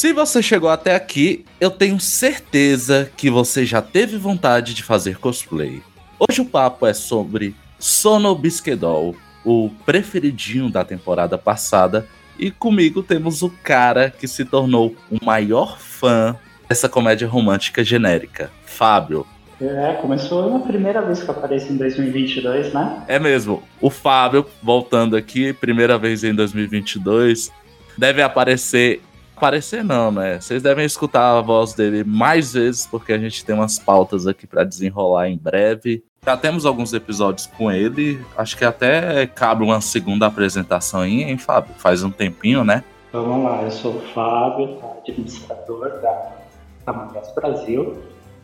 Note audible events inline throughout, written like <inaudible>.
Se você chegou até aqui, eu tenho certeza que você já teve vontade de fazer cosplay. Hoje o papo é sobre Sono Bisquedol, o preferidinho da temporada passada, e comigo temos o cara que se tornou o maior fã dessa comédia romântica genérica, Fábio. É, começou na primeira vez que aparece em 2022, né? É mesmo, o Fábio, voltando aqui, primeira vez em 2022, deve aparecer. Aparecer não, né? Vocês devem escutar a voz dele mais vezes, porque a gente tem umas pautas aqui pra desenrolar em breve. Já temos alguns episódios com ele, acho que até cabe uma segunda apresentação aí, hein, Fábio? Faz um tempinho, né? Vamos lá, eu sou o Fábio, tá, administrador da, Mangás Brasil.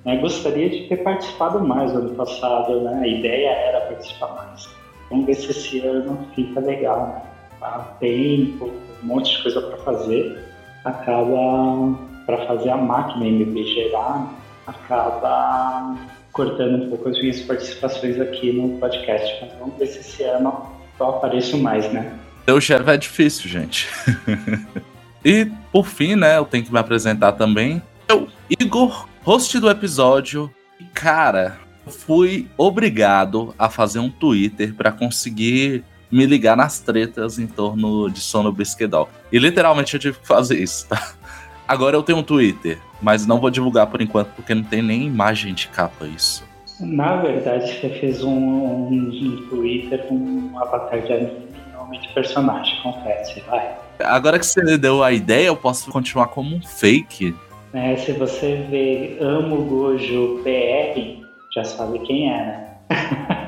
né? gostaria de ter participado mais no ano passado, né? A ideia era participar mais. Vamos ver se esse ano fica legal, né? Há tempo, um monte de coisa para fazer. Acaba, para fazer a máquina MB gerar, acaba cortando um pouco as minhas participações aqui no podcast. Mas vamos ver se esse ano eu apareço mais, né? O chefe é difícil, gente. <laughs> e, por fim, né, eu tenho que me apresentar também. Eu, Igor, host do episódio. Cara, eu fui obrigado a fazer um Twitter pra conseguir me ligar nas tretas em torno de Sono Bisquedol. E literalmente eu tive que fazer isso, tá? Agora eu tenho um Twitter, mas não vou divulgar por enquanto porque não tem nem imagem de capa isso. Na verdade, você fez um, um, um Twitter com um avatar de anime nome de personagem, confesse, vai. Agora que você deu a ideia, eu posso continuar como um fake. É, se você vê Amo Gojo PR, já sabe quem é, né? <laughs>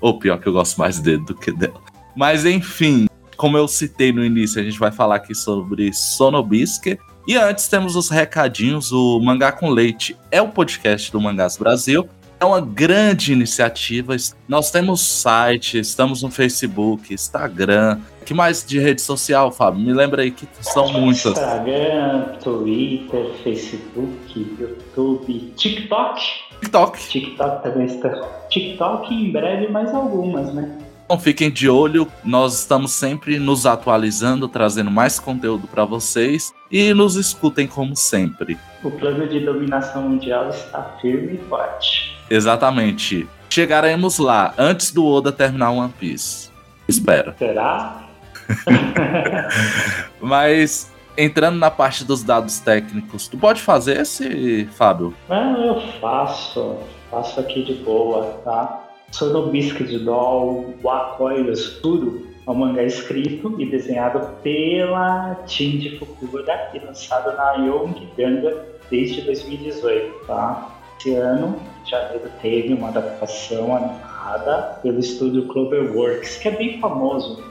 Ou pior que eu gosto mais dele do que dela. Mas enfim, como eu citei no início, a gente vai falar aqui sobre Sonobisque. E antes temos os recadinhos, o Mangá com Leite é o podcast do Mangás Brasil. É uma grande iniciativa. Nós temos site, estamos no Facebook, Instagram. que mais de rede social, Fábio? Me lembra aí que são muitas. Instagram, Twitter, Facebook, YouTube, TikTok. TikTok. TikTok também está. TikTok em breve mais algumas, né? Então fiquem de olho, nós estamos sempre nos atualizando, trazendo mais conteúdo para vocês e nos escutem como sempre. O plano de dominação mundial está firme e forte. Exatamente. Chegaremos lá antes do Oda terminar One Piece. Espero. Será? <laughs> Mas entrando na parte dos dados técnicos, tu pode fazer esse, Fábio? Não, eu faço. Faço aqui de boa, tá? Sono Biscuit Doll Wakoi Yosuru é um mangá escrito e desenhado pela Shinji Fukuda e lançado na Young Ganga desde 2018, tá? Esse ano, janeiro, teve uma adaptação animada pelo estúdio Cloverworks, que é bem famoso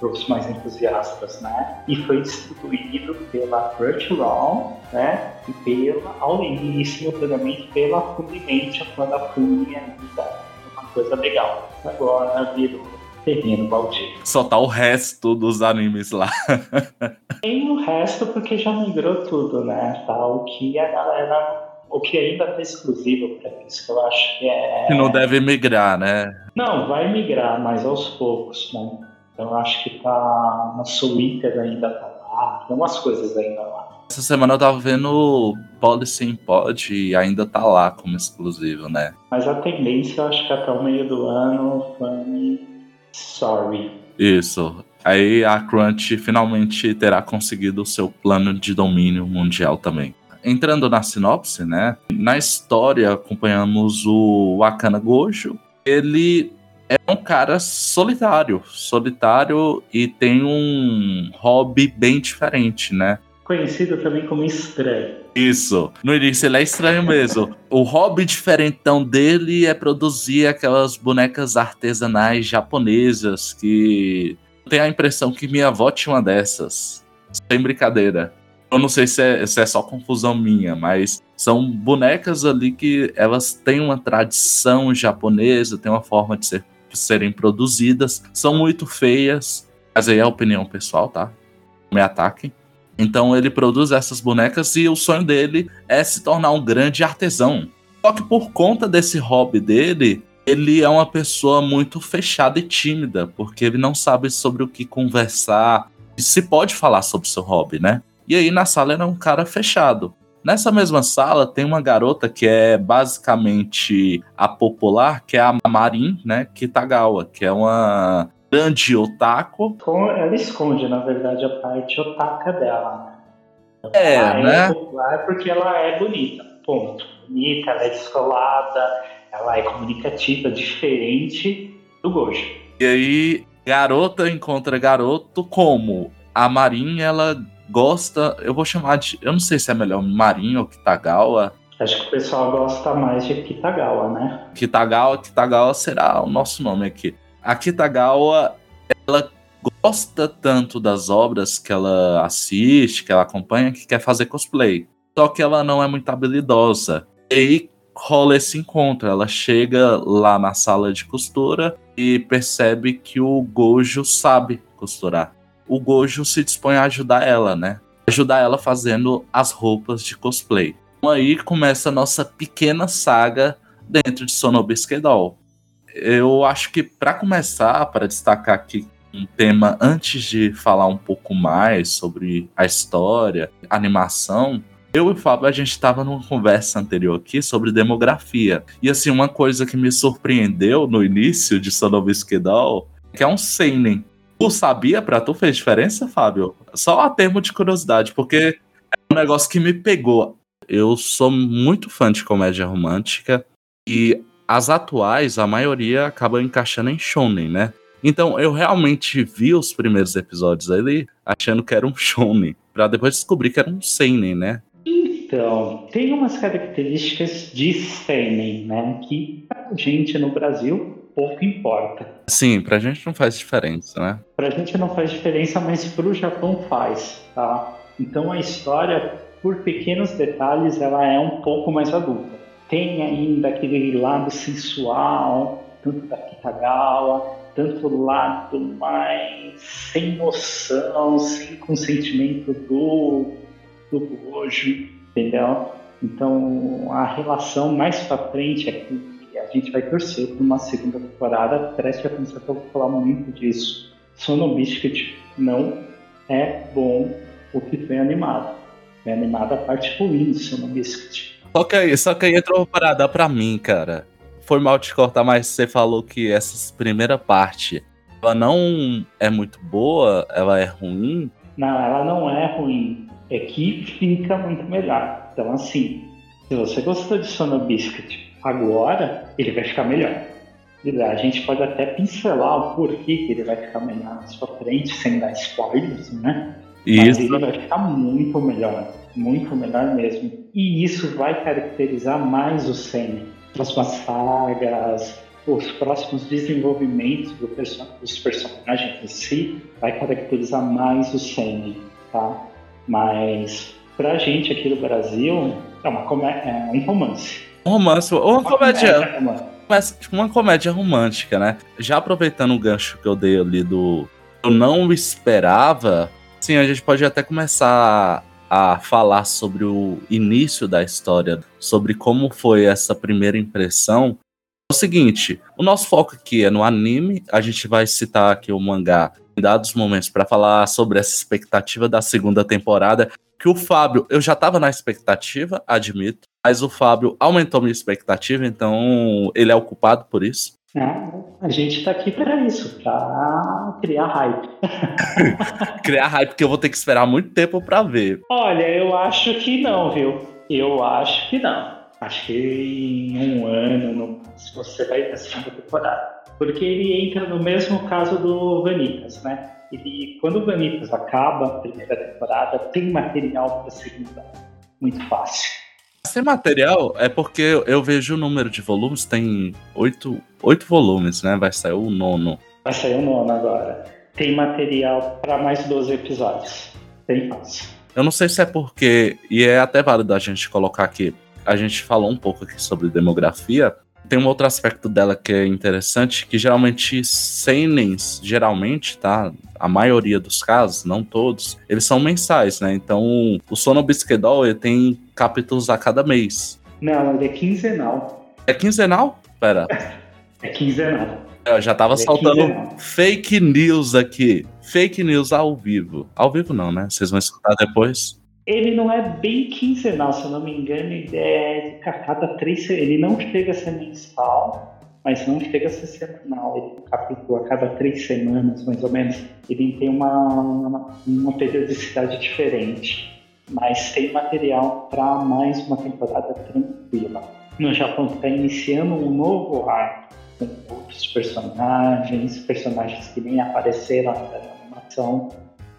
para os mais entusiastas, né? E foi distribuído pela Crunchyroll, né? E pela, ao início, simultaneamente, pela Funimation, quando a Funi ainda é uma coisa legal. Agora virou terreno baldio. Só tá o resto dos animes lá. <laughs> Tem o resto porque já migrou tudo, né? Tá o que a galera. O que ainda tá exclusivo para isso, que eu acho que é. Que não deve migrar, né? Não, vai migrar, mas aos poucos, né? Então eu acho que tá na Twitter ainda tá lá, tem umas coisas ainda lá. Essa semana eu tava vendo Policy in Pod e ainda tá lá como exclusivo, né? Mas a tendência, eu acho que até o meio do ano foi sorry. Isso. Aí a Crunch finalmente terá conseguido o seu plano de domínio mundial também. Entrando na sinopse, né? Na história acompanhamos o Wakana Gojo. Ele é um cara solitário, solitário e tem um hobby bem diferente, né? Conhecido também como estranho. Isso. No início ele é estranho mesmo. o hobby diferentão dele é produzir aquelas bonecas artesanais japonesas que tenho a impressão que minha avó tinha uma dessas. Sem brincadeira. Eu não sei se é, se é só confusão minha, mas são bonecas ali que elas têm uma tradição japonesa, têm uma forma de ser, serem produzidas, são muito feias, mas aí é a opinião pessoal, tá? Me ataquem. Então ele produz essas bonecas e o sonho dele é se tornar um grande artesão. Só que por conta desse hobby dele, ele é uma pessoa muito fechada e tímida, porque ele não sabe sobre o que conversar. E se pode falar sobre seu hobby, né? E aí na sala era um cara fechado. Nessa mesma sala tem uma garota que é basicamente a popular, que é a Marin, né, Kitagawa, que é uma grande otaku. Ela esconde, na verdade, a parte otaka dela. É, ela né? é popular porque ela é bonita, ponto. Bonita, ela é descolada, ela é comunicativa, diferente do Gojo. E aí, garota encontra garoto como? A Marin, ela gosta, eu vou chamar de, eu não sei se é melhor Marin ou Kitagawa. Acho que o pessoal gosta mais de Kitagawa, né? Kitagawa, Kitagawa será o nosso nome aqui. A Kitagawa, ela gosta tanto das obras que ela assiste, que ela acompanha, que quer fazer cosplay. Só que ela não é muito habilidosa. E aí rola esse encontro. Ela chega lá na sala de costura e percebe que o Gojo sabe costurar. O Gojo se dispõe a ajudar ela, né? Ajudar ela fazendo as roupas de cosplay. Então aí começa a nossa pequena saga dentro de Sonobisque Doll. Eu acho que para começar, para destacar aqui um tema antes de falar um pouco mais sobre a história, a animação, eu e o Fábio, a gente estava numa conversa anterior aqui sobre demografia. E assim, uma coisa que me surpreendeu no início de Sonobisque Doll, que é um seinen. Tu sabia pra tu fez diferença, Fábio? Só a termo de curiosidade, porque é um negócio que me pegou. Eu sou muito fã de comédia romântica e as atuais, a maioria acaba encaixando em shonen, né? Então eu realmente vi os primeiros episódios ali achando que era um shonen, para depois descobrir que era um seinen, né? Então, tem umas características de seinen, né, que pra gente no Brasil pouco importa. Sim, pra gente não faz diferença, né? Pra gente não faz diferença, mas pro Japão faz, tá? Então a história, por pequenos detalhes, ela é um pouco mais adulta. Tem ainda aquele lado sensual, tanto da Kitagawa, tanto o lado mais sem noção, sem consentimento do, do Gojo, entendeu? Então, a relação mais pra frente é que a gente vai torcer por uma segunda temporada. Atenção que eu vou falar muito disso. Sono Biscuit não é bom o que foi animado. É animada a parte ruim do Sono Biscuit. Só que aí, só que aí entrou uma parada pra mim, cara. Foi mal te cortar, mas você falou que essa primeira parte ela não é muito boa, ela é ruim. Não, ela não é ruim. É que fica muito melhor. Então, assim, se você gostou de Sono Biscuit agora, ele vai ficar melhor. A gente pode até pincelar o porquê que ele vai ficar melhor na sua frente, sem dar spoilers, né? Mas Isso. ele vai ficar muito melhor, muito melhor mesmo. E isso vai caracterizar mais o Senna. Próximas sagas, os próximos desenvolvimentos do perso dos personagens em si, vai caracterizar mais o Senna, tá? Mas pra gente aqui do Brasil, é, uma é um romance. Um romance, ou uma comédia, uma- mas uma comédia romântica, né? Já aproveitando o gancho que eu dei ali do eu não esperava, sim, a gente pode até começar a falar sobre o início da história, sobre como foi essa primeira impressão. É o seguinte, o nosso foco aqui é no anime, a gente vai citar aqui o mangá em dados momentos para falar sobre essa expectativa da segunda temporada, que o Fábio, eu já tava na expectativa, admito, mas o Fábio aumentou minha expectativa, então ele é o culpado por isso. É, a gente tá aqui para isso, para criar hype. <laughs> Criar hype, porque eu vou ter que esperar muito tempo pra ver. Olha, eu acho que não, viu? Eu acho que não. Acho que em um ano, no, se você vai ver a segunda temporada. Porque ele entra no mesmo caso do Vanitas, né? Ele, quando o Vanitas acaba a primeira temporada, tem material para a segunda. Muito fácil. Sem material é porque eu vejo o número de volumes, tem oito, oito volumes, né? Vai sair o nono. Vai sair o nono agora. Tem material para mais 12 episódios. Bem fácil. Eu não sei se é porque, e é até válido a gente colocar aqui, a gente falou um pouco aqui sobre demografia. Tem um outro aspecto dela que é interessante, que geralmente seinens, geralmente, tá? A maioria dos casos, não todos, eles são mensais, né? Então, o Sono Bisquedol, ele tem capítulos a cada mês. Não, ele é quinzenal. É quinzenal? Pera. É quinzenal. Eu já tava é soltando quinzenal. fake news aqui. Fake news ao vivo. Ao vivo não, né? Vocês vão escutar depois. Ele não é bem quinzenal, se eu não me engano, ele é a cada três. Ele não chega a ser mensal, mas não chega a ser semanal. Ele capítulo a cada três semanas, mais ou menos. Ele tem uma, uma periodicidade diferente, mas tem material para mais uma temporada tranquila. No Japão está iniciando um novo arco com outros personagens, personagens que nem apareceram na animação.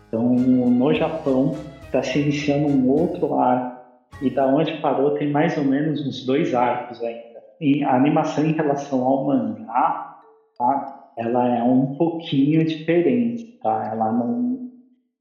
Então, no Japão, está se iniciando um outro arco. E da onde parou tem mais ou menos uns dois arcos ainda. E a animação em relação ao mangá, tá? ela é um pouquinho diferente. Tá? Ela não.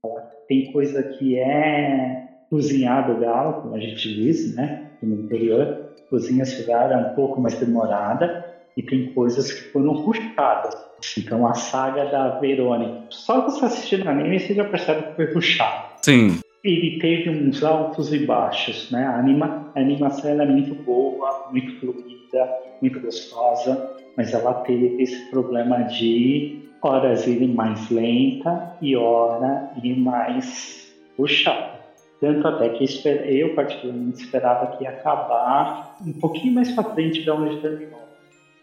Ela tem coisa que é cozinhado galo, como a gente diz, né? No interior. Cozinha sugar é um pouco mais demorada. E tem coisas que foram puxadas. Então a saga da Verônica. Só você assistindo o anime você já percebe que foi puxado Sim. Ele teve uns altos e baixos, né? A, anima, a animação é muito boa, muito fluida, muito gostosa, mas ela teve esse problema de horas ir mais lenta e hora ir mais puxada. Tanto até que eu particularmente esperava que ia acabar um pouquinho mais pra frente de onde terminou.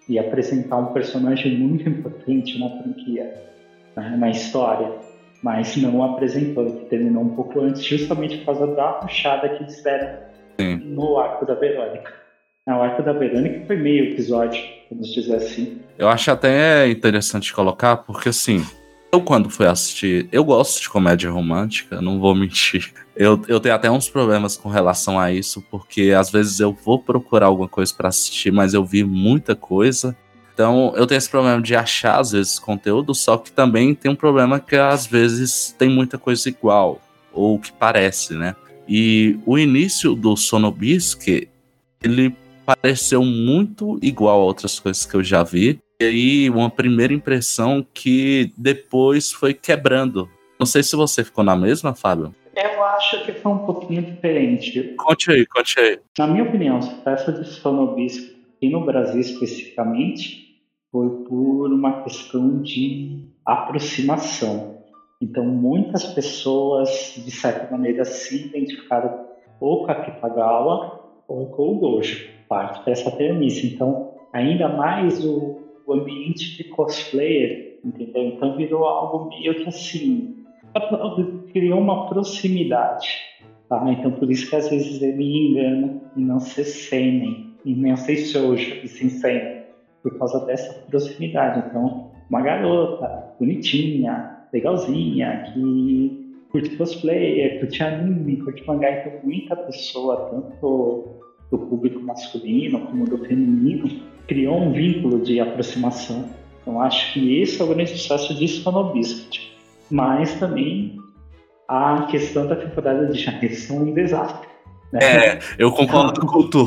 E apresentar um personagem muito <laughs> importante na franquia, né? na história mas não apresentou, ele terminou um pouco antes, justamente por causa da puxada que eles deram Sim. no arco da Verônica. Ah, O arco da Verônica foi meio episódio, vamos dizer assim. Eu acho até interessante colocar, porque assim, eu quando fui assistir, eu gosto de comédia romântica, não vou mentir. Eu, eu tenho até uns problemas com relação a isso, porque às vezes eu vou procurar alguma coisa pra assistir, mas eu vi muita coisa. Então eu tenho esse problema de achar, às vezes, conteúdo, só que também tem um problema que às vezes tem muita coisa igual, ou que parece, né? E o início do Sonobisque, ele pareceu muito igual a outras coisas que eu já vi. E aí, uma primeira impressão que depois foi quebrando. Não sei se você ficou na mesma, Fábio. Eu acho que foi um pouquinho diferente. Conte aí, conte aí. Na minha opinião, essa peça de sonobisco, aqui no Brasil especificamente, foi por uma questão de aproximação. Então, muitas pessoas, de certa maneira, se identificaram ou com a Kitagawa ou com o Gojo, parte dessa premissa. Então, ainda mais o, o ambiente de cosplayer, entendeu? Então, virou algo meio que assim, criou uma proximidade. Tá? Então, por isso que às vezes me engana em não ser seinen, e não ser shoujo, e sim seinen, por causa dessa proximidade. Então, uma garota bonitinha, legalzinha, que curte cosplay, curte anime, curte mangá, então muita pessoa, tanto do público masculino como do feminino, criou um vínculo de aproximação. Então, acho que esse é o grande sucesso de Sonobiscuit. Mas também a questão da temporada de janeiro são um desastre. É, eu concordo com tu.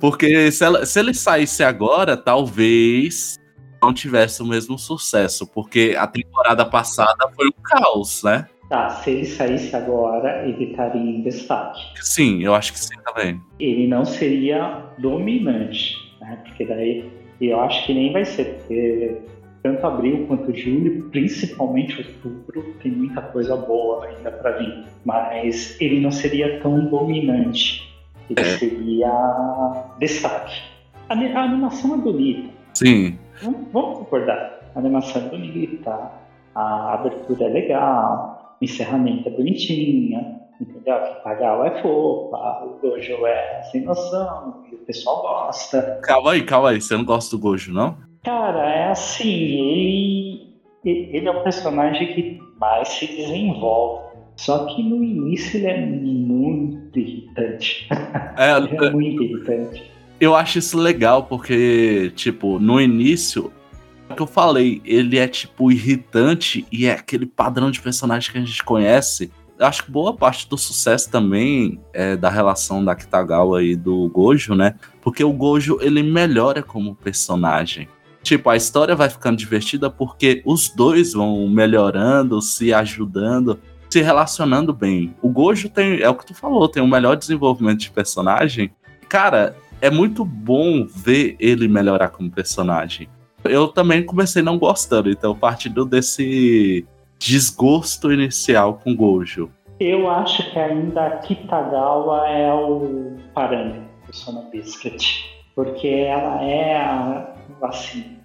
Porque se, ela- se ele saísse agora, talvez não tivesse o mesmo sucesso. Porque a temporada passada foi um caos, né? Tá, se ele saísse agora, ele estaria em destaque. Sim, eu acho que sim também. Ele não seria dominante, né? Porque daí eu acho que nem vai ser, porque tanto abril quanto julho, principalmente outubro, tem muita coisa boa ainda para vir. Mas ele não seria tão dominante. Ele É. seria destaque. A, a animação é bonita. Sim, Vamos, vamos concordar. A animação é bonita, a abertura é legal, o encerramento é bonitinha, Entendeu? A Kitagawa é fofa, o Gojo é sem noção, e o pessoal gosta. Calma aí, calma aí. Você não gosta do Gojo, não? Cara, é assim, ele, ele é o personagem que mais se desenvolve. Só que no início ele é muito irritante. É, <laughs> ele é muito irritante. eu acho isso legal, porque, tipo, no início, é que eu falei, ele é, tipo, irritante e é aquele padrão de personagem que a gente conhece. Eu acho que boa parte do sucesso também é da relação da Kitagawa e do Gojo, né? Porque o Gojo, ele melhora como personagem. Tipo, a história vai ficando divertida porque os dois vão melhorando, se ajudando, se relacionando bem. O Gojo tem, é o que tu falou, tem o melhor desenvolvimento de personagem. Cara, é muito bom ver ele melhorar como personagem. Eu também comecei não gostando, então partindo desse desgosto inicial com Gojo. Eu acho que ainda Kitagawa é o parâmetro do Sono Biscuit. Porque ela é, a, assim,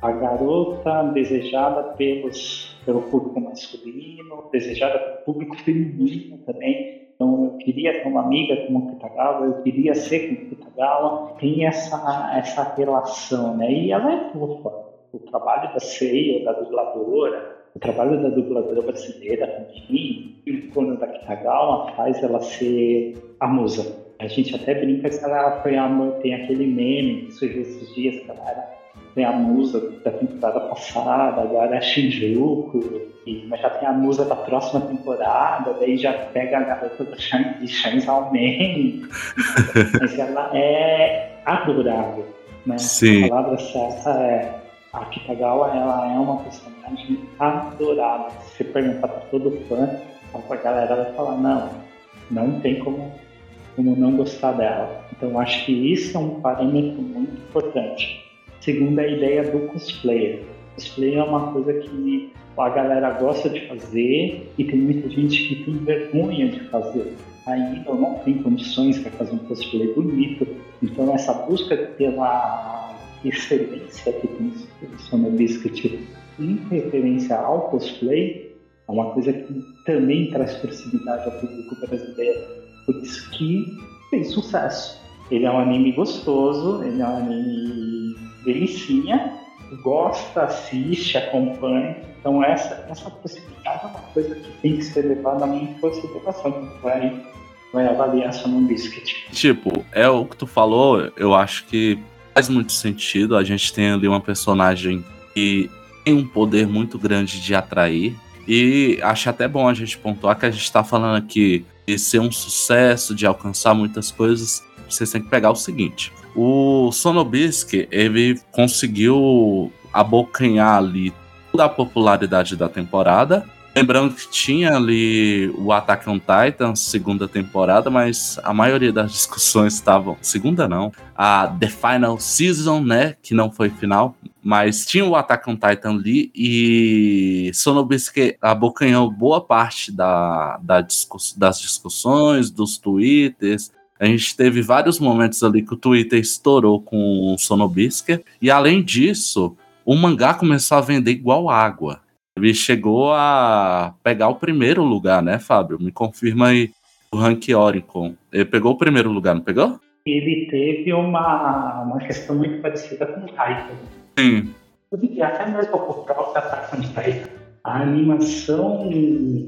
a garota desejada pelos, pelo público masculino, desejada pelo público feminino também. Então eu queria ter uma amiga como Kitagawa, eu queria ser como Kitagawa. Tem essa, essa relação, né? E ela é fofa. O trabalho da Seiya, da dubladora, o trabalho da dubladora brasileira também, o icono da Kitagawa faz ela ser a musa. A gente até brinca que ela foi a tem aquele meme que surgiu esses dias, que ela era tem a musa da temporada passada, agora é a Shinjuku, e, mas já tem a musa da próxima temporada, daí já pega a garota do Shan, de Chainsaw <laughs> Man, mas ela é adorável, né? Sim. A palavra certa é a Kitagawa, ela é uma personagem adorável. Se você perguntar para todo fã, a galera vai falar, não, não tem como, como não gostar dela. Então acho que isso é um parâmetro muito importante. Segundo a ideia do cosplayer. Cosplay é uma coisa que a galera gosta de fazer e tem muita gente que tem vergonha de fazer. Ainda não tem condições para fazer um cosplay bonito. Então essa busca pela excelência que tem o Sono Biscuit em referência ao cosplay é uma coisa que também traz proximidade ao público brasileiro. Por isso que fez sucesso. Ele é um anime gostoso, ele é um anime delicinha, gosta, assiste, acompanha. Então essa, essa possibilidade é uma coisa que tem que ser levada em consideração vai, vai avaliar Sono Biscuit. Tipo, é o que tu falou, eu acho que faz muito sentido. A gente tem ali uma personagem que tem um poder muito grande de atrair. E acho até bom a gente pontuar que a gente está falando aqui de ser um sucesso, de alcançar muitas coisas. Vocês têm que pegar o seguinte: o Sonobisque ele conseguiu abocanhar ali toda a popularidade da temporada. Lembrando que tinha ali o Attack on Titan, segunda temporada, mas a maioria das <laughs> discussões estavam. Segunda não, a The Final Season, né? Que não foi final, mas tinha o Attack on Titan ali e Sonobisque abocanhou boa parte da, da discuss, das discussões, dos twitters. A gente teve vários momentos ali que o Twitter estourou com o Sonobisque. E além disso, o mangá começou a vender igual água. Ele chegou a pegar o primeiro lugar, né, Fábio? Me confirma aí o Rank Oricon. Ele pegou o primeiro lugar, não pegou? Ele teve uma, uma questão muito parecida com o Titan. Sim. E até mesmo o próprio Attack on. A animação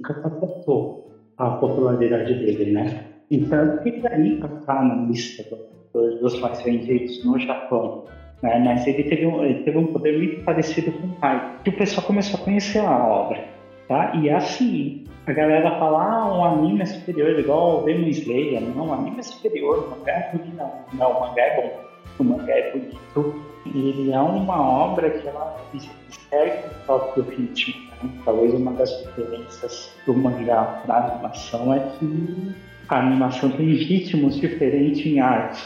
catapultou a popularidade dele, né? Então, ele aí para estar na lista dos, dos mais vendidos no Japão. Né? Mas ele teve, um, ele teve um poder muito parecido com o pai, que o pessoal começou a conhecer a obra. Tá? E assim, a galera fala, ah, um anime é superior, igual o Demon Slayer. Não, o anime é superior, o mangá é bonito. Não, não, o mangá é bom. O mangá é bonito. E ele é uma obra que ela segue o próprio ritmo. Né? Talvez uma das diferenças do mangá para a animação é que a animação tem ritmos diferentes em arte.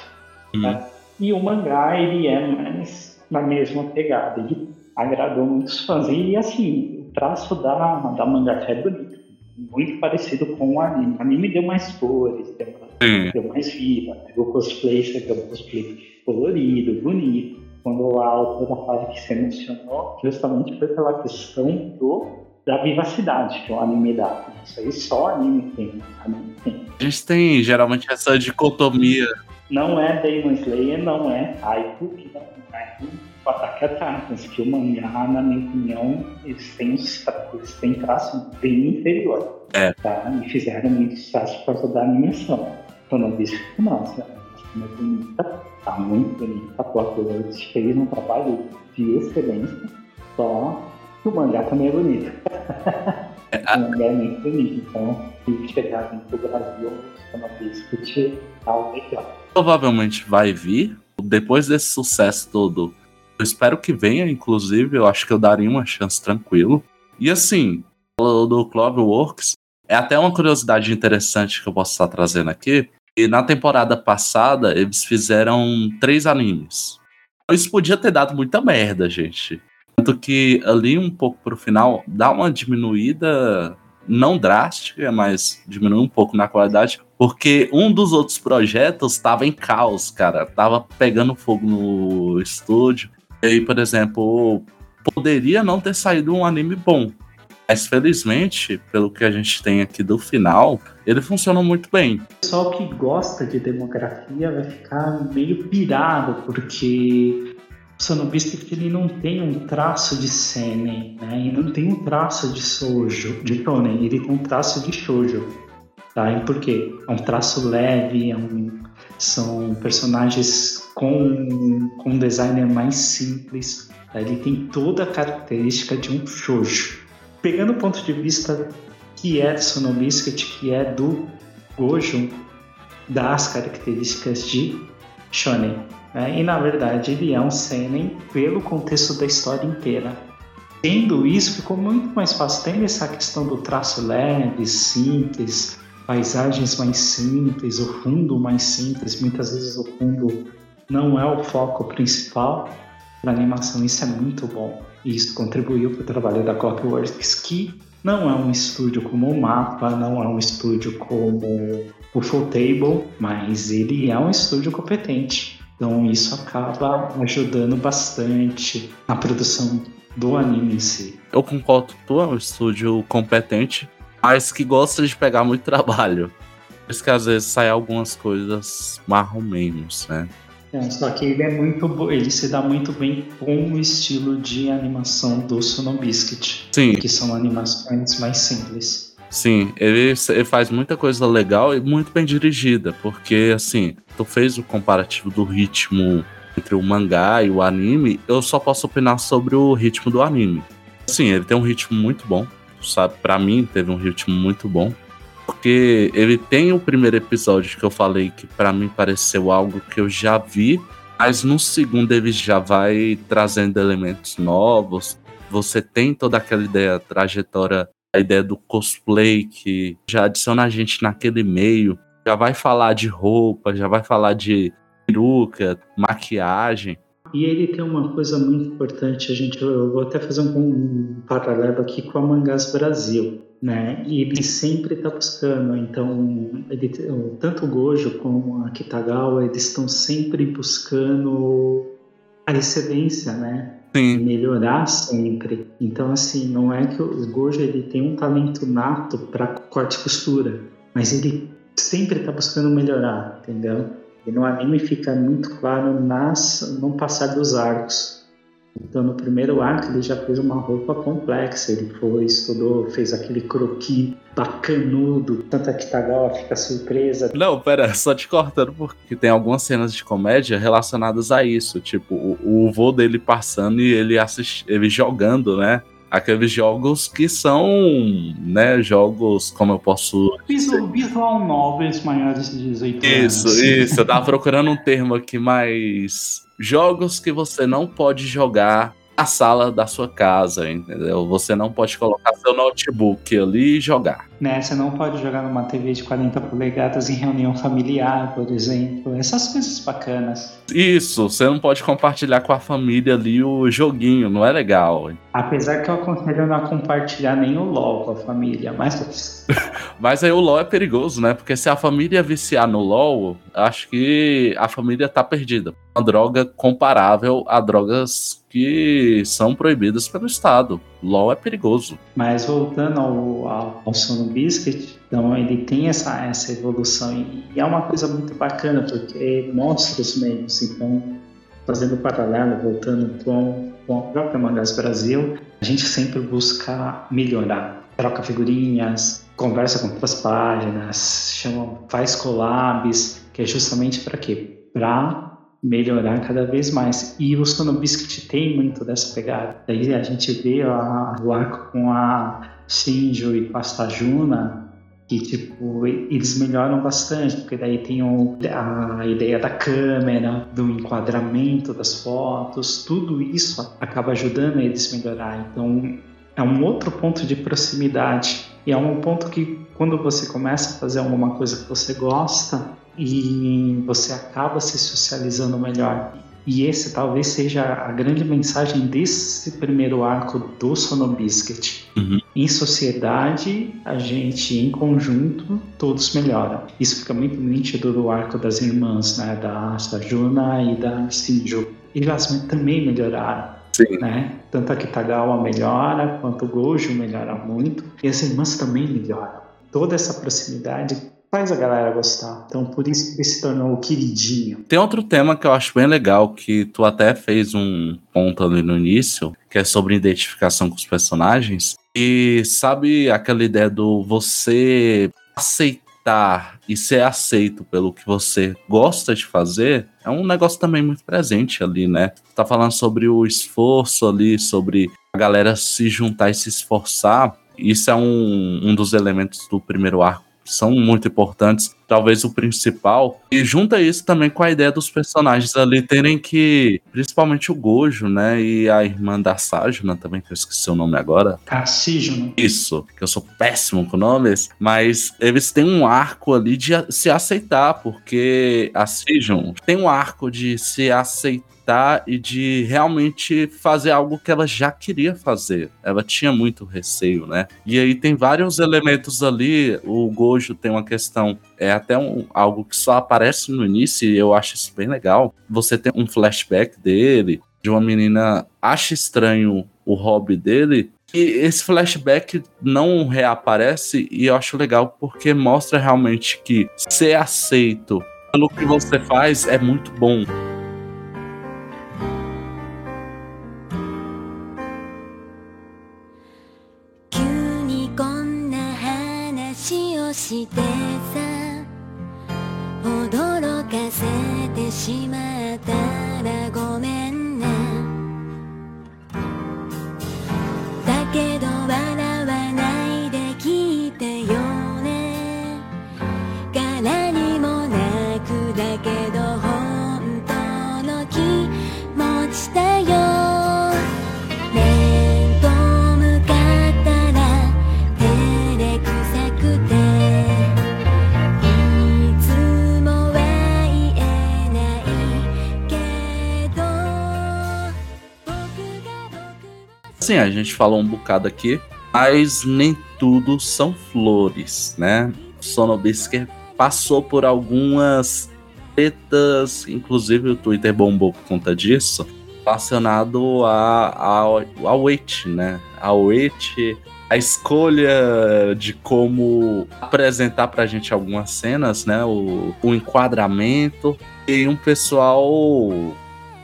Uhum. Né? E o mangá, ele é mais na mesma pegada. Ele agradou muitos fãs. E assim, o traço da, da mangaka é bonito. Muito parecido com o anime. O anime deu mais cores, deu, deu mais vida. Pegou cosplay, você pegou cosplay colorido, bonito. Quando a autora fala que se emocionou, justamente foi pela questão do da vivacidade que o anime dá. Isso aí só anime tem. Anime tem. A gente tem geralmente essa dicotomia. Não é Demon Slayer, não é Haiku, que não é o Ataque a Titans, que o mangá, na minha opinião, eles têm, eles têm traço bem inferior. É. Tá? E fizeram muito sucesso por causa da animação. Então não disse que nossa, a animação é bonita, tá muito bonita, a Clockwork fez um trabalho de excelência, só que o mangá também é bonito. a- <laughs> o mangá é muito bonito, então se chegar aqui pro Brasil, o Sono Biscuit tá legal. Provavelmente vai vir. Depois desse sucesso todo, eu espero que venha, inclusive. Eu acho que eu daria uma chance tranquilo. E assim, do Cloverworks é até uma curiosidade interessante que eu posso estar trazendo aqui. E na temporada passada, eles fizeram três animes. Isso podia ter dado muita merda, gente. Tanto que ali um pouco pro final dá uma diminuída, não drástica, mas diminui um pouco na qualidade, porque um dos outros projetos estava em caos, cara. Tava pegando fogo no estúdio. E aí, por exemplo, poderia não ter saído um anime bom. Mas felizmente, pelo que a gente tem aqui do final, ele funciona muito bem. O pessoal que gosta de demografia vai ficar meio pirado, porque o Sonobistic ele não tem um traço de seinen, né? E não tem um traço de shoujo, de shonen, ele tem um traço de shoujo. Tá? E por quê? É um traço leve, é um- são personagens com, com um designer mais simples. tá? Ele tem toda a característica de um shoujo. Pegando o ponto de vista que é do Sonobiscuit, que é do Gojo, das características de shonen. né? E na verdade ele é um seinen pelo contexto da história inteira. Tendo isso, ficou muito mais fácil. Tendo essa questão do traço leve, simples, paisagens mais simples, o fundo mais simples. Muitas vezes o fundo não é o foco principal para animação. Isso é muito bom. E isso contribuiu para o trabalho da Clockworks, que não é um estúdio como o Mapa, não é um estúdio como o Full Table, mas ele é um estúdio competente. Então isso acaba ajudando bastante na produção do anime em si. Eu concordo tu, é um estúdio competente, mas que gosta de pegar muito trabalho. Por isso que às vezes sai algumas coisas marromenos, né? É, só que ele é muito ele se dá muito bem com o estilo de animação do Sonobiscuit, Sim, que são animações mais simples. sim, ele, ele faz muita coisa legal e muito bem dirigida, porque assim, tu fez o comparativo do ritmo entre o mangá e o anime, eu só posso opinar sobre o ritmo do anime. Sim, ele tem um ritmo muito bom, sabe? Pra mim, teve um ritmo muito bom. Porque ele tem o primeiro episódio que eu falei que pra mim pareceu algo que eu já vi, mas no segundo ele já vai trazendo elementos novos. Você tem toda aquela ideia, trajetória, a ideia do cosplay que já adiciona a gente naquele meio, já vai falar de roupa, já vai falar de peruca, maquiagem. E ele tem uma coisa muito importante, a gente, eu vou até fazer um, um paralelo aqui com a Mangás Brasil, né? E ele sempre está buscando, então, ele, tanto o Gojo como a Kitagawa, eles estão sempre buscando a excelência, né? Sim, melhorar sempre. Então, assim, não é que o Gojo ele tem um talento nato para corte e costura, mas ele sempre está buscando melhorar, entendeu? E no anime fica muito claro nas, no passar dos arcos. Então, no primeiro arco, ele já fez uma roupa complexa. Ele foi, estudou, fez aquele croquis bacanudo. Tanto a Kitagawa fica surpresa. Não, pera, só te cortando, porque tem algumas cenas de comédia relacionadas a isso. Tipo, o, o vô dele passando e ele, ele jogando, né? Aqueles jogos que são, né, jogos, como eu posso... Visual, visual novels maiores de 18 anos. Isso, isso, eu tava <laughs> procurando um termo aqui, mas... Jogos que você não pode jogar na sala da sua casa, entendeu? Você não pode colocar seu notebook ali e jogar. Né? Você não pode jogar numa TV de 40 polegadas em reunião familiar, por exemplo. Essas coisas bacanas. Isso, você não pode compartilhar com a família ali o joguinho, não é legal. Apesar que eu aconselho não compartilhar nem o LOL com a família, mas. <laughs> mas aí o LOL é perigoso, né? Porque se a família viciar no LOL, acho que a família tá perdida. Uma droga comparável a drogas que são proibidas pelo Estado. LOL é perigoso. Mas voltando ao, ao, ao Sono Biscuit, então ele tem essa, essa evolução e, e é uma coisa muito bacana porque mostra os meios. Então, fazendo paralelo, voltando com, com a própria Mangás Brasil, a gente sempre busca melhorar. Troca figurinhas, conversa com outras páginas, chama, faz collabs, que é justamente para quê? Para melhorar cada vez mais. E o Sono Biscuit tem muito dessa pegada. Daí a gente vê o arco com a Shinjo e com a Sajuna, que tipo, eles melhoram bastante, porque daí tem o, a ideia da câmera, do enquadramento das fotos, tudo isso acaba ajudando eles a melhorar. Então é um outro ponto de proximidade. E é um ponto que quando você começa a fazer alguma coisa que você gosta, e você acaba se socializando melhor. E esse talvez seja a grande mensagem desse primeiro arco do Sonobiscuit. Uhum. Em sociedade, a gente, em conjunto, todos melhoram. Isso fica muito nítido do arco das irmãs, né? Da Sajuna e da Shinju. E elas também melhoraram. Sim. Né? Tanto a Kitagawa melhora, quanto o Gojo melhora muito. E as irmãs também melhoram. Toda essa proximidade faz a galera gostar. Então, por isso que ele se tornou o queridinho. Tem outro tema que eu acho bem legal, que tu até fez um ponto ali no início, que é sobre identificação com os personagens. E sabe aquela ideia do você aceitar e ser aceito pelo que você gosta de fazer? É um negócio também muito presente ali, né? Tá falando sobre o esforço ali, sobre a galera se juntar e se esforçar. Isso é um, um dos elementos do primeiro arco são muito importantes, talvez o principal. E junta isso também com a ideia dos personagens ali terem que, principalmente o Gojo, né, e a irmã da Sajuna também, que eu esqueci o nome agora. A Sijuna. Isso, que eu sou péssimo com nomes, mas eles têm um arco ali de se aceitar, porque a Sijun tem um arco de se aceitar e de realmente fazer algo que ela já queria fazer. Ela tinha muito receio, né? E aí tem vários elementos ali. O Gojo tem uma questão, é até um, algo que só aparece no início e eu acho isso bem legal. Você tem um flashback dele, de uma menina acha estranho o hobby dele, e esse flashback não reaparece e eu acho legal porque mostra realmente que ser aceito pelo que você faz é muito bom. Sim, a gente falou um bocado aqui, mas nem tudo são flores, né? Sonobisker passou por algumas tretas, inclusive o Twitter bombou por conta disso, relacionado a, a, a Wait, né? A Wait, a escolha de como apresentar pra gente algumas cenas, né? O, o enquadramento e um pessoal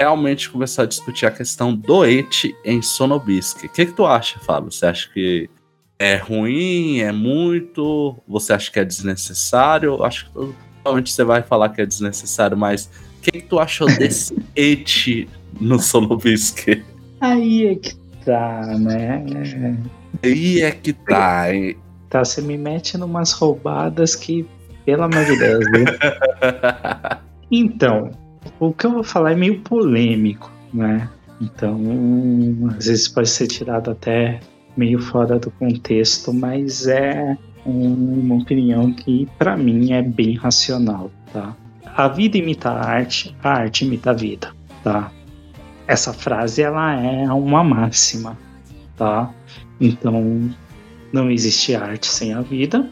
realmente começar a discutir a questão do et em Sonobisque. O que, que tu acha, Fábio? Você acha que é ruim, é muito? Você acha que é desnecessário? Acho que provavelmente você vai falar que é desnecessário, mas o que, que tu achou desse <laughs> et no Sonobisque? Aí é que tá, né? Aí é que tá, hein? Tá, você me mete numas roubadas que, pelo amor de Deus, né? <laughs> Então, o que eu vou falar é meio polêmico, né? Então, às vezes pode ser tirado até meio fora do contexto, mas é uma opinião que para mim é bem racional, tá? A vida imita a arte, a arte imita a vida, tá? Essa frase ela é uma máxima, tá? Então não existe arte sem a vida.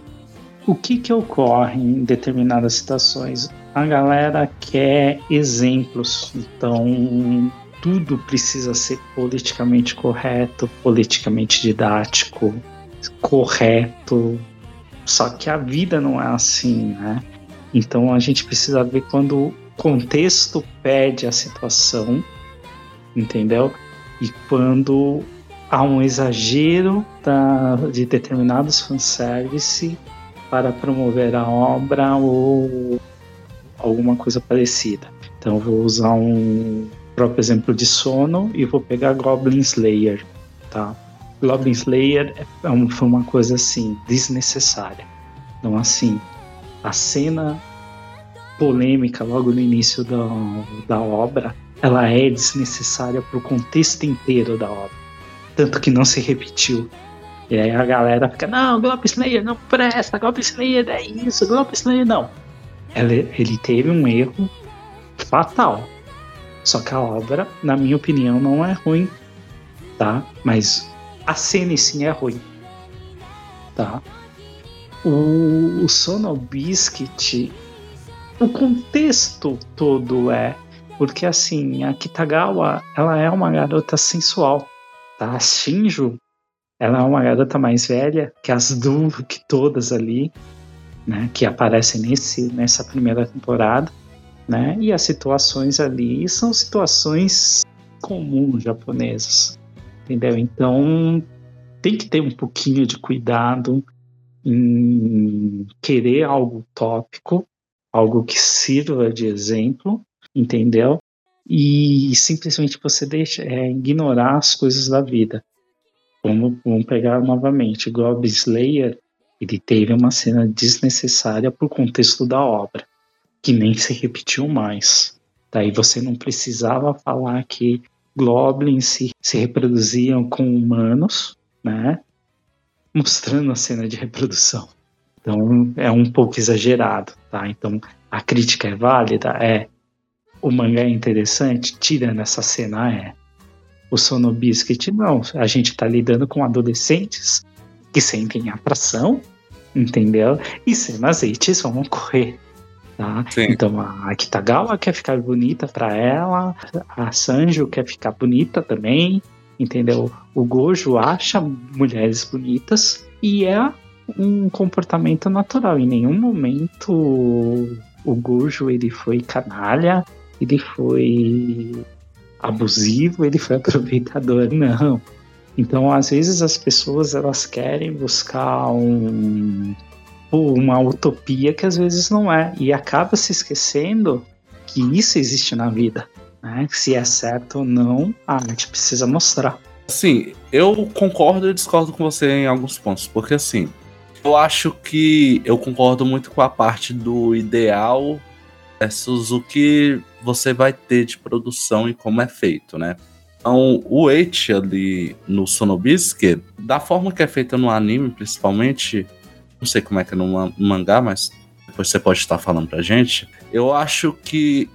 O que que ocorre em determinadas situações? A galera quer exemplos, então tudo precisa ser politicamente correto, politicamente didático, correto. Só que a vida não é assim, né? Então a gente precisa ver quando o contexto pede a situação, entendeu? E quando há um exagero da, de determinados fanservice para promover a obra ou alguma coisa parecida. Então vou usar um próprio exemplo de sono e vou pegar Goblin Slayer, tá? Goblin Slayer é um, foi uma coisa assim, desnecessária. Então, assim, a cena polêmica logo no início da, da obra, ela é desnecessária para o contexto inteiro da obra. Tanto que não se repetiu. E aí a galera fica, não, Goblin Slayer não presta, Goblin Slayer é isso, Goblin Slayer não. Ele, ele teve um erro fatal. Só que a obra, na minha opinião, não é ruim, tá? Mas a cena sim é ruim, tá? O, o Sono Biscuit, o contexto todo é porque assim a Kitagawa ela é uma garota sensual, tá? A Shinju ela é uma garota mais velha que as duas, que todas ali, né? Que aparecem nesse nessa primeira temporada, né? E as situações ali são situações comuns japonesas, entendeu? Então tem que ter um pouquinho de cuidado em querer algo tópico, algo que sirva de exemplo, entendeu? E simplesmente você deixa é, ignorar as coisas da vida. Vamos, vamos pegar novamente, Goblin Slayer, ele teve uma cena desnecessária por contexto da obra, que nem se repetiu mais. Daí você não precisava falar que Goblins se, se reproduziam com humanos, né? Mostrando a cena de reprodução. Então é um pouco exagerado, tá? Então a crítica é válida, é. O mangá é interessante, tirando essa cena, é. O Sono Biscuit, não. A gente tá lidando com adolescentes que sentem atração, entendeu? E cenas etes vão ocorrer. Tá? Então a Kitagawa quer ficar bonita para ela, a Sanjo quer ficar bonita também, entendeu? O Gojo acha mulheres bonitas e é um comportamento natural. Em nenhum momento o Gojo ele foi canalha, ele foi abusivo, ele foi <laughs> aproveitador, não. Então, às vezes as pessoas elas querem buscar um uma utopia que às vezes não é e acaba se esquecendo que isso existe na vida, né? Se é certo ou não, a arte precisa mostrar. Sim, eu concordo e discordo com você em alguns pontos, porque assim, eu acho que eu concordo muito com a parte do ideal versus o que você vai ter de produção e como é feito, né? Então, o Eight ali no Sonobisque, da forma que é feita no anime, principalmente, não sei como é que é no mangá, mas depois você pode estar falando pra gente. Eu acho que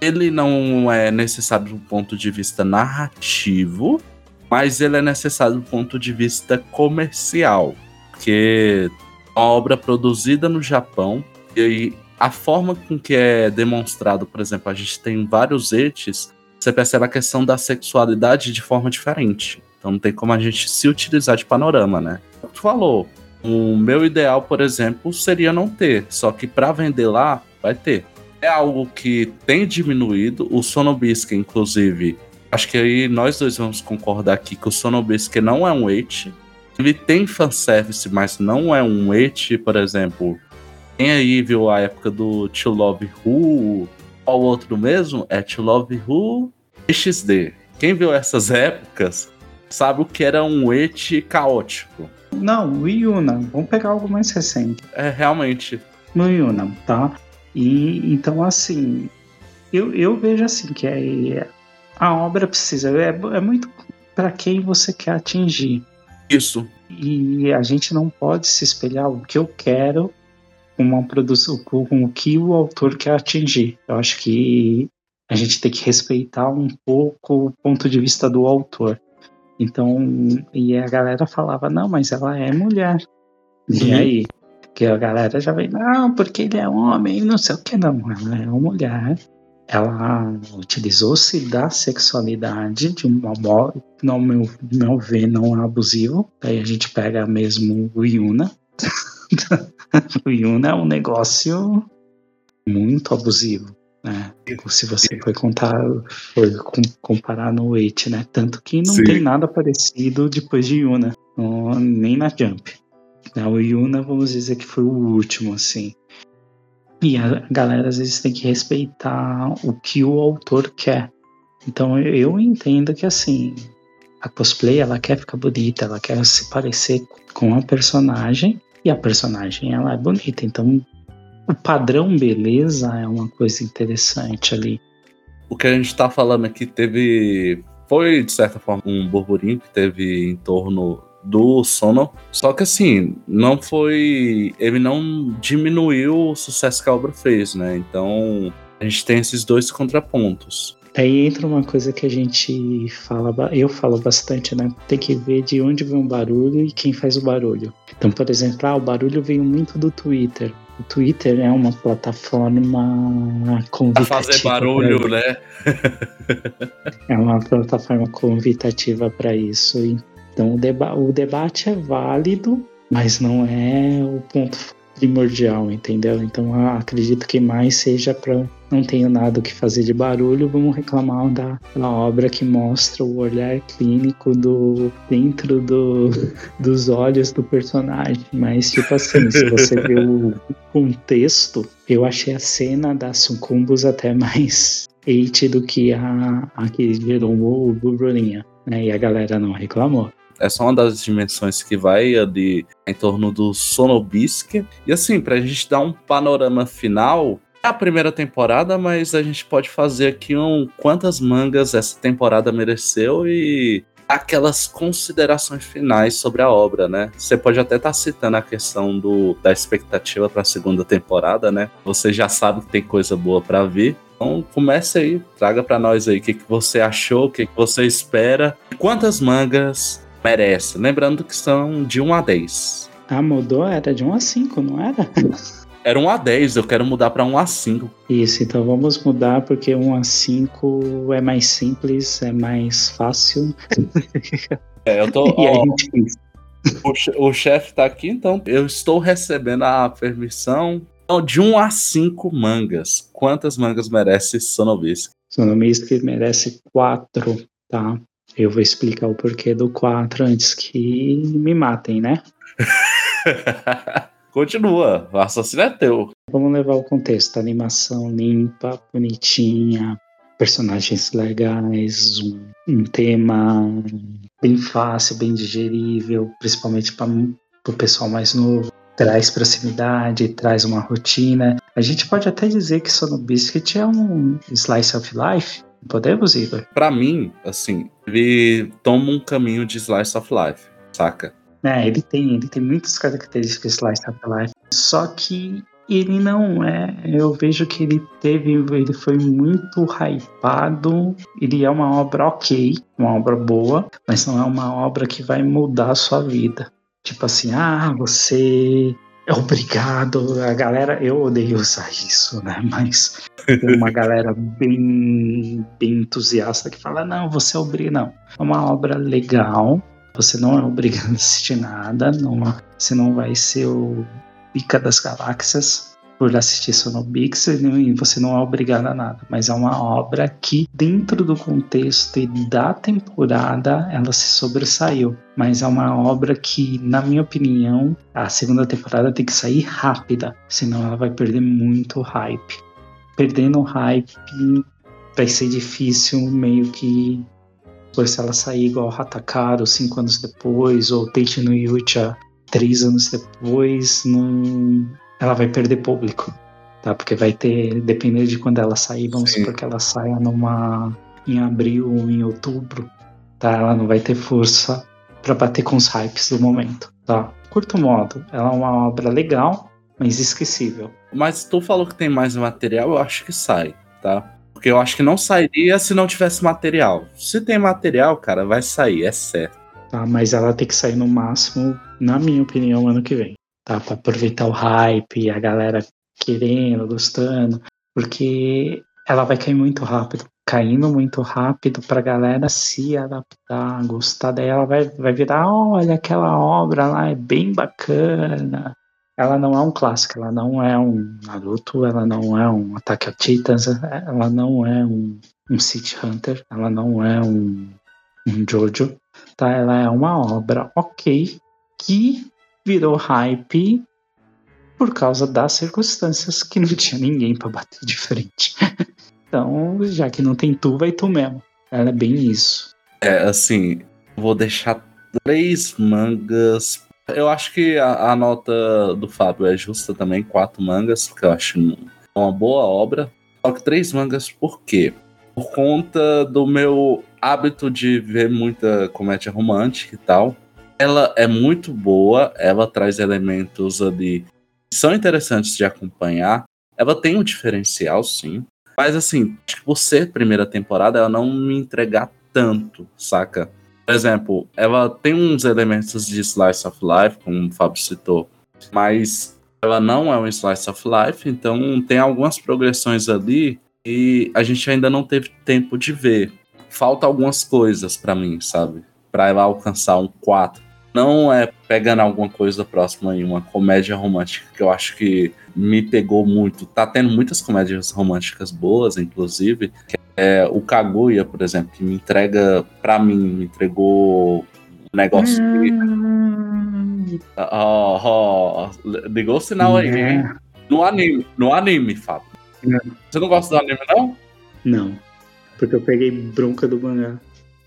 ele não é necessário do ponto de vista narrativo, mas ele é necessário do ponto de vista comercial, porque é uma obra produzida no Japão e a forma com que é demonstrado, por exemplo, a gente tem vários etes, você percebe a questão da sexualidade de forma diferente. Então não tem como a gente se utilizar de panorama, né? Tu falou, o meu ideal, por exemplo, seria não ter, só que para vender lá, vai ter. É algo que tem diminuído. O Sonobisque, inclusive, acho que aí nós dois vamos concordar aqui que o Sonobisque não é um et. Ele tem fanservice, mas não é um et, por exemplo. Tem aí, viu, a época do To Love Who. Qual outro mesmo? É To Love Who XD. Quem viu essas épocas sabe o que era um et caótico. Não, o Yuna. Vamos pegar algo mais recente. É, realmente. No Yuna, tá? E então, assim, eu, eu vejo assim que é, a obra precisa. É, é muito para quem você quer atingir. Isso. E a gente não pode se espelhar o que eu quero uma produção, com o que o autor quer atingir. Eu acho que a gente tem que respeitar um pouco o ponto de vista do autor. Então, e a galera falava, não, mas ela é mulher. E Uhum. aí? Que a galera já vem, não, porque ele é homem, não sei o que, não. Ela é uma mulher. Ela utilizou-se da sexualidade de uma modo, no meu, meu ver, não é abusivo. Aí a gente pega mesmo o Yuna. <laughs> <laughs> o Yuna é um negócio muito abusivo. Né? Se você for contar, for com- comparar no Wait, né? Tanto que não Sim. tem nada parecido depois de Yuna, no- nem na Jump. Né, O Yuna, vamos dizer que foi o último, assim. E a galera às vezes tem que respeitar o que o autor quer. Então eu- eu entendo que assim, a cosplay ela quer ficar bonita, ela quer se parecer com a personagem e a personagem ela é bonita. Então o padrão beleza é uma coisa interessante ali. O que a gente tá falando aqui teve. Foi, de certa forma, um burburinho que teve em torno do Sono. Só que assim, não foi. Ele não diminuiu o sucesso que a obra fez, né? Então a gente tem esses dois contrapontos. Aí entra uma coisa que a gente fala, eu falo bastante, né? Tem que ver de onde vem o barulho e quem faz o barulho. Então, por exemplo, ah, o barulho veio muito do Twitter. O Twitter é uma plataforma Pra convidativa. fazer barulho, pra- né? <laughs> É uma plataforma convidativa para isso. Então, o, deba o debate é válido, mas não é o ponto primordial, entendeu? Então, eu acredito que mais seja para não tenho nada o que fazer de barulho, vamos reclamar da, da obra que mostra o olhar clínico do dentro do, <laughs> dos olhos do personagem. Mas, tipo assim, se você vê o contexto, eu achei a cena da Sucumbus até mais <laughs> hate do que a, a que gerou o burburinho, né? E a galera não reclamou. Essa é uma das dimensões que vai ali em torno do Sonobisque. E assim, pra gente dar um panorama final, é a primeira temporada, mas a gente pode fazer aqui um quantas mangas essa temporada mereceu e aquelas considerações finais sobre a obra, né? Você pode até estar citando a questão do, da expectativa para a segunda temporada, né? Você já sabe que tem coisa boa para vir. Então comece aí, traga para nós aí o que, que você achou, o que, que você espera, quantas mangas merece. Lembrando que são de 1 a 10. Ah, mudou? Era de 1 a 5, não era? <laughs> Era 1 a 10, eu quero mudar para 1 a 5. Isso, então vamos mudar porque 1 a 5 é mais simples, é mais fácil. <laughs> É, eu tô. <laughs> e a ó, o, o chefe tá aqui, então eu estou recebendo a permissão então, de 1 a 5 mangas. Quantas mangas merece Sonobisque? Sonomist merece 4, tá? Eu vou explicar o porquê do 4 antes que me matem, né? <laughs> Continua, o assassino é teu. Vamos levar o contexto. Animação limpa, bonitinha, personagens legais, um, um tema bem fácil, bem digerível, principalmente para o pessoal mais novo. Traz proximidade, traz uma rotina. A gente pode até dizer que Sono Biscuit é um slice of life. Podemos, Igor? Pra mim, assim, ele toma um caminho de Slice of Life, saca? É, ele tem, ele tem muitas características de Slice of Life. Só que ele não é. Eu vejo que ele teve. Ele foi muito hypado. Ele é uma obra ok, uma obra boa, mas não é uma obra que vai mudar a sua vida. Tipo assim, ah, você obrigado. A galera, eu odeio usar isso, né? Mas tem uma <laughs> galera bem, bem entusiasta que fala: não, você é obrigado. Não. É uma obra legal, você não é obrigado a assistir nada, não, você não vai ser o pica das galáxias por assistir Sonobix e você não é obrigado a nada, mas é uma obra que dentro do contexto e da temporada ela se sobressaiu, mas é uma obra que, na minha opinião, a segunda temporada tem que sair rápida, senão ela vai perder muito hype. Perdendo hype vai ser difícil meio que depois se ela sair igual Hatakaru cinco anos depois, ou Teichi no Yucha três anos depois, não... ela vai perder público, tá? Porque vai ter, dependendo de quando ela sair, vamos Sim. supor que ela saia numa em abril ou em outubro, tá? Ela não vai ter força para bater com os hypes do momento, tá? Curto modo, ela é uma obra legal, mas esquecível. Mas tu falou que tem mais material, eu acho que sai, tá? Porque eu acho que não sairia se não tivesse material. Se tem material, cara, vai sair, é certo. Tá, mas ela tem que sair no máximo, na minha opinião, ano que vem. Tá? Pra aproveitar o hype, a galera querendo, gostando. Porque ela vai cair muito rápido. Caindo muito rápido pra galera se adaptar, gostar dela, vai, vai virar, olha, aquela obra lá é bem bacana. Ela não é um clássico, ela não é um Naruto, ela não é um Attack on Titans, ela não é um, um City Hunter, ela não é um, um Jojo, tá? Ela é uma obra ok que virou hype por causa das circunstâncias que não tinha ninguém para bater de frente. <laughs> então, já que não tem tu, vai tu mesmo. Ela é bem isso. É, assim, vou deixar três mangas. Eu acho que a, a nota do Fábio é justa também, quatro mangas, porque eu acho uma boa obra. Só que três mangas por quê? Por conta do meu hábito de ver muita comédia romântica e tal. Ela é muito boa, ela traz elementos ali que são interessantes de acompanhar. Ela tem um diferencial, sim. Mas assim, por ser primeira temporada, ela não me entregar tanto, saca? Por exemplo, ela tem uns elementos de slice of life, como o Fábio citou, mas ela não é um slice of life, então tem algumas progressões ali e a gente ainda não teve tempo de ver. Falta algumas coisas para mim, sabe? Para ela alcançar um 4. Não é pegando alguma coisa próxima em uma comédia romântica que eu acho que me pegou muito. Tá tendo muitas comédias românticas boas, inclusive. É, o Kaguya, por exemplo, que me entrega, para mim, me entregou um negócio que. Ó, ó, ligou o sinal aí, hein? No anime, no anime, Fábio. Não. Você não gosta do anime, não? Não. Porque eu peguei bronca do mangá.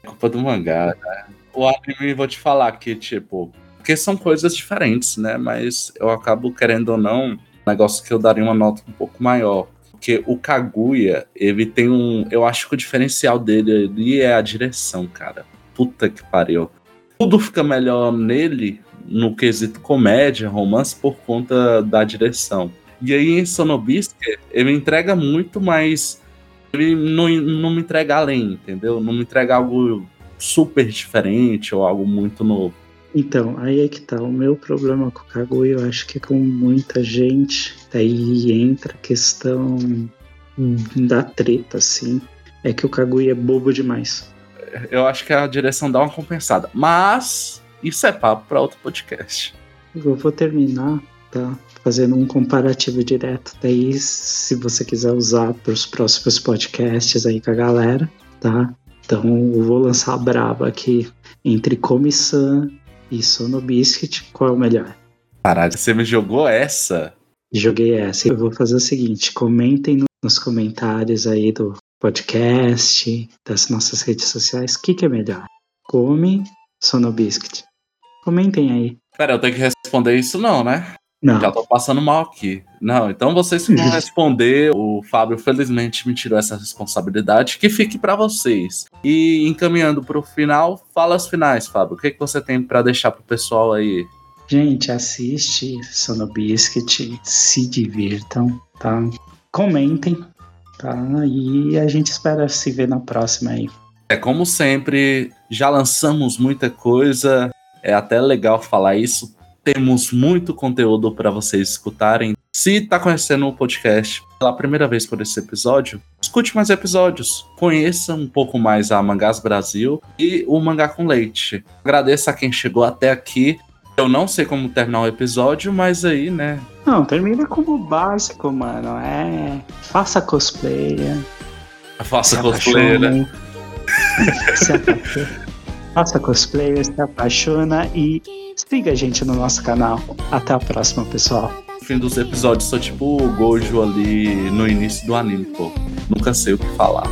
É culpa do mangá, né? O anime, vou te falar que, tipo. Porque são coisas diferentes, né? Mas eu acabo querendo ou não, negócio que eu daria uma nota um pouco maior. Porque o Kaguya, ele tem um. Eu acho que o diferencial dele ali é a direção, cara. Puta que pariu. Tudo fica melhor nele, no quesito comédia, romance, por conta da direção. E aí em Sonobisque, ele entrega muito mais. Ele não, não me entrega além, entendeu? Não me entrega algo super diferente ou algo muito novo. Então, aí é que tá. O meu problema com o Kaguya, eu acho que é com muita gente. Daí entra a questão da treta, assim. É que o Kaguya é bobo demais. Eu acho que a direção dá uma compensada. Mas isso é papo para outro podcast. Eu vou terminar, tá? Fazendo um comparativo direto. Daí, se você quiser usar para os próximos podcasts aí com a galera, tá? Então, eu vou lançar a braba aqui entre Komi-san e Sono Biscuit. Qual é o melhor? Caralho, você me jogou essa? Joguei essa. Eu vou fazer o seguinte: comentem no- nos comentários aí do podcast, das nossas redes sociais, o que, que é melhor? Come, Sono Biscuit. Comentem aí. Pera, eu tenho que responder isso não, né? Não, Já tô passando mal aqui. Não, então vocês que vão responder. O Fábio, felizmente, me tirou essa responsabilidade. Que fique pra vocês. E encaminhando pro final, fala as finais, Fábio. O que, que você tem pra deixar pro pessoal aí? gente, assiste Sono Biscuit, se divirtam, tá? Comentem, tá? E a gente espera se ver na próxima aí. É como sempre, já lançamos muita coisa. É até legal falar isso. Temos muito conteúdo para vocês escutarem. Se tá conhecendo o podcast pela primeira vez por esse episódio, escute mais episódios. Conheça um pouco mais a Mangás Brasil e o Mangá com Leite. Agradeço a quem chegou até aqui. Eu não sei como terminar o episódio, mas aí, né? Não, termina como básico, mano. É. Faça cosplay. Faça cosplay, né? <laughs> Faça cosplayer, se apaixona e siga a gente no nosso canal. Até a próxima, pessoal. Fim dos episódios, sou tipo o Gojo ali no início do anime, pô. Nunca sei o que falar.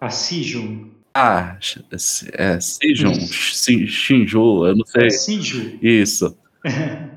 A Siju. ah, é Shin- Shinju, eu não sei. É Siju. Isso. <laughs>